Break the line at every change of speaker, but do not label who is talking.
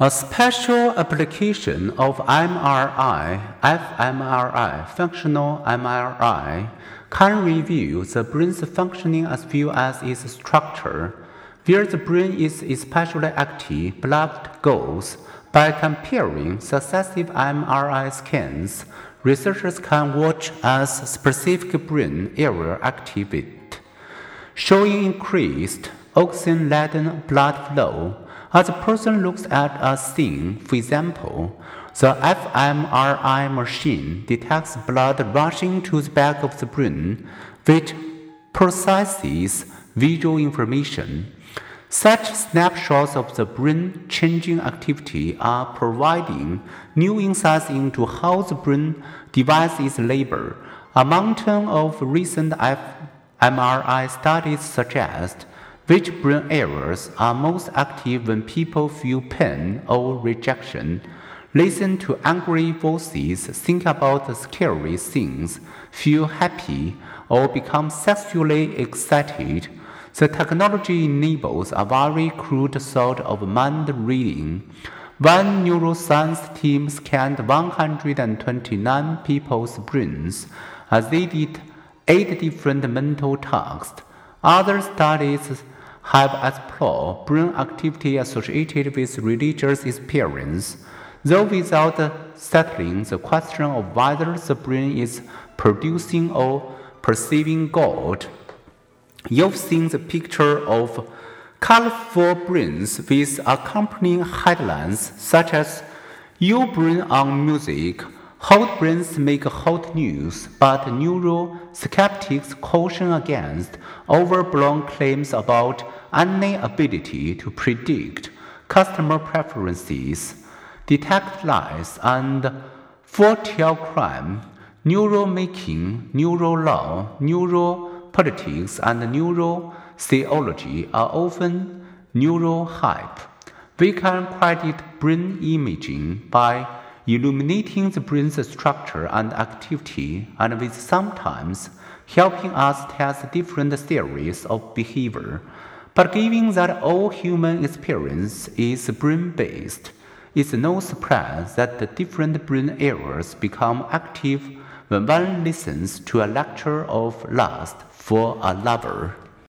A special application of MRI, fMRI, functional MRI, can review the brain's functioning as well as its structure. Where the brain is especially active, blood goes. By comparing successive MRI scans, researchers can watch as specific brain area activate, showing increased oxygen-laden blood flow as a person looks at a scene, for example, the fMRI machine detects blood rushing to the back of the brain, which processes visual information. Such snapshots of the brain changing activity are providing new insights into how the brain divides its labor. A mountain of recent fMRI studies suggest which brain areas are most active when people feel pain or rejection? Listen to angry voices, think about scary things, feel happy, or become sexually excited. The technology enables a very crude sort of mind reading. One neuroscience team scanned 129 people's brains as they did eight different mental tasks. Other studies have explored brain activity associated with religious experience, though without settling the question of whether the brain is producing or perceiving God. You've seen the picture of colorful brains with accompanying headlines such as Your Brain on Music Hot brains make hot news, but neuroskeptics caution against overblown claims about any ability to predict customer preferences, detect lies, and foretell crime, neural making, neural law, neurolaw, neuropolitics, and neural theology are often neural hype. We can credit brain imaging by illuminating the brain's structure and activity, and with sometimes helping us test different theories of behavior. But given that all human experience is brain based, it's no surprise that the different brain areas become active when one listens to a lecture of lust for a lover.